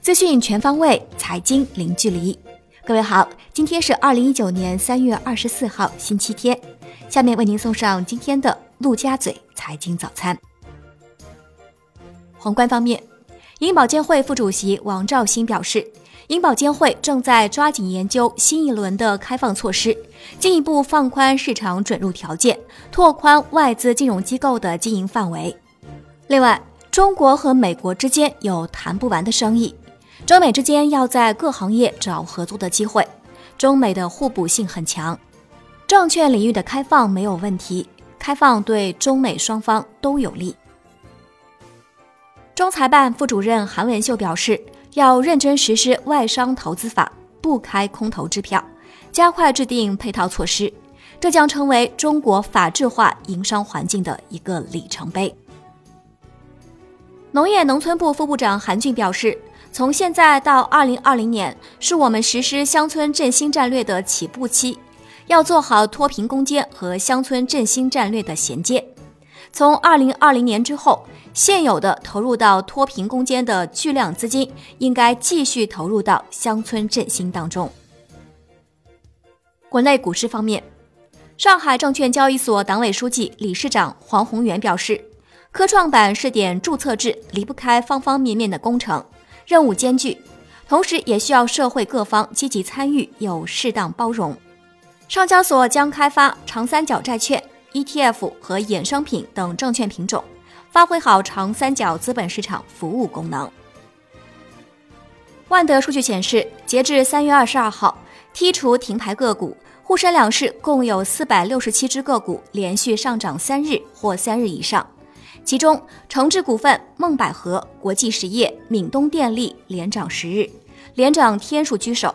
资讯全方位，财经零距离。各位好，今天是二零一九年三月二十四号，星期天。下面为您送上今天的陆家嘴财经早餐。宏观方面，银保监会副主席王兆新表示，银保监会正在抓紧研究新一轮的开放措施，进一步放宽市场准入条件，拓宽外资金融机构的经营范围。另外，中国和美国之间有谈不完的生意。中美之间要在各行业找合作的机会，中美的互补性很强。证券领域的开放没有问题，开放对中美双方都有利。中财办副主任韩文秀表示，要认真实施外商投资法，不开空头支票，加快制定配套措施，这将成为中国法治化营商环境的一个里程碑。农业农村部副部长韩俊表示。从现在到二零二零年，是我们实施乡村振兴战略的起步期，要做好脱贫攻坚和乡村振兴战略的衔接。从二零二零年之后，现有的投入到脱贫攻坚的巨量资金，应该继续投入到乡村振兴当中。国内股市方面，上海证券交易所党委书记、理事长黄宏元表示，科创板试点注册制离不开方方面面的工程。任务艰巨，同时也需要社会各方积极参与，有适当包容。上交所将开发长三角债券、ETF 和衍生品等证券品种，发挥好长三角资本市场服务功能。万德数据显示，截至三月二十二号，剔除停牌个股，沪深两市共有四百六十七只个股连续上涨三日或三日以上。其中，诚志股份、梦百合、国际实业、闽东电力连涨十日，连涨天数居首；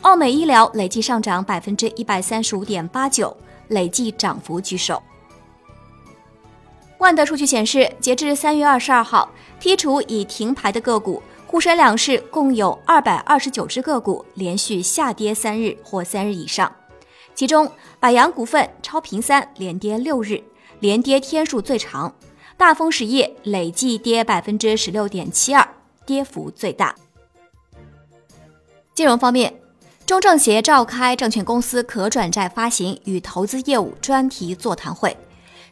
奥美医疗累计上涨百分之一百三十五点八九，累计涨幅居首。万德数据显示，截至三月二十二号，剔除已停牌的个股，沪深两市共有二百二十九只个股连续下跌三日或三日以上，其中百洋股份、超平三连跌六日，连跌天数最长。大丰实业累计跌百分之十六点七二，跌幅最大。金融方面，中证协召开证券公司可转债发行与投资业务专题座谈会，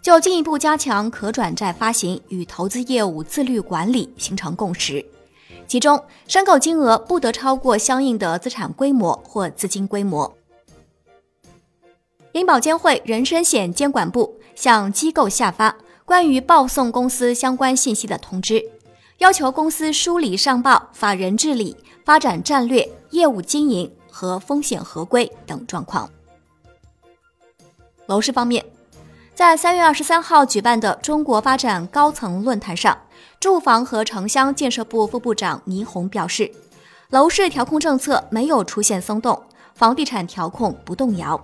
就进一步加强可转债发行与投资业务自律管理形成共识。其中，申购金额不得超过相应的资产规模或资金规模。银保监会人身险监管部向机构下发。关于报送公司相关信息的通知，要求公司梳理上报法人治理、发展战略、业务经营和风险合规等状况。楼市方面，在三月二十三号举办的中国发展高层论坛上，住房和城乡建设部副部长倪虹表示，楼市调控政策没有出现松动，房地产调控不动摇。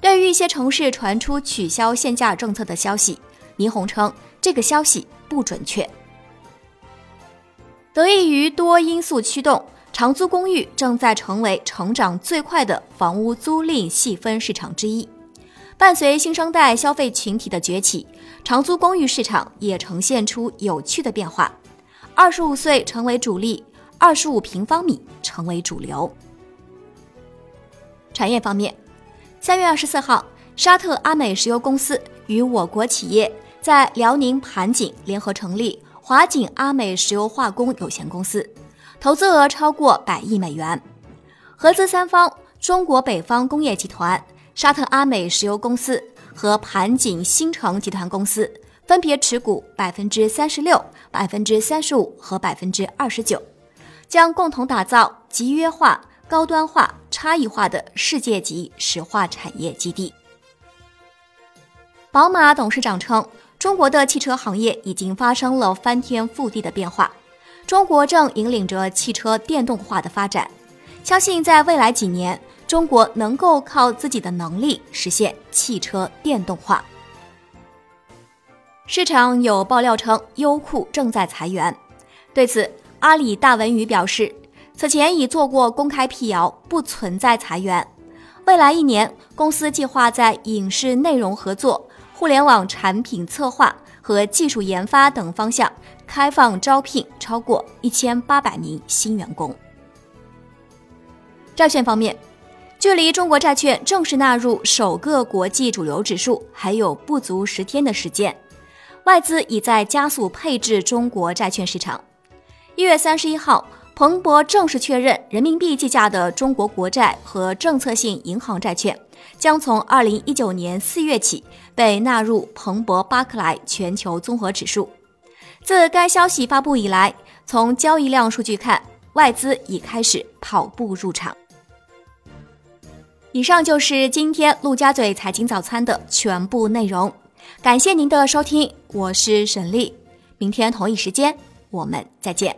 对于一些城市传出取消限价政策的消息，倪虹称，这个消息不准确。得益于多因素驱动，长租公寓正在成为成长最快的房屋租赁细分市场之一。伴随新生代消费群体的崛起，长租公寓市场也呈现出有趣的变化。二十五岁成为主力，二十五平方米成为主流。产业方面，三月二十四号，沙特阿美石油公司与我国企业。在辽宁盘锦联合成立华锦阿美石油化工有限公司，投资额超过百亿美元。合资三方中国北方工业集团、沙特阿美石油公司和盘锦新城集团公司分别持股百分之三十六、百分之三十五和百分之二十九，将共同打造集约化、高端化、差异化的世界级石化产业基地。宝马董事长称。中国的汽车行业已经发生了翻天覆地的变化，中国正引领着汽车电动化的发展。相信在未来几年，中国能够靠自己的能力实现汽车电动化。市场有爆料称，优酷正在裁员。对此，阿里大文娱表示，此前已做过公开辟谣，不存在裁员。未来一年，公司计划在影视内容合作。互联网产品策划和技术研发等方向开放招聘超过一千八百名新员工。债券方面，距离中国债券正式纳入首个国际主流指数还有不足十天的时间，外资已在加速配置中国债券市场。一月三十一号。彭博正式确认，人民币计价的中国国债和政策性银行债券将从二零一九年四月起被纳入彭博巴克莱全球综合指数。自该消息发布以来，从交易量数据看，外资已开始跑步入场。以上就是今天陆家嘴财经早餐的全部内容，感谢您的收听，我是沈丽，明天同一时间我们再见。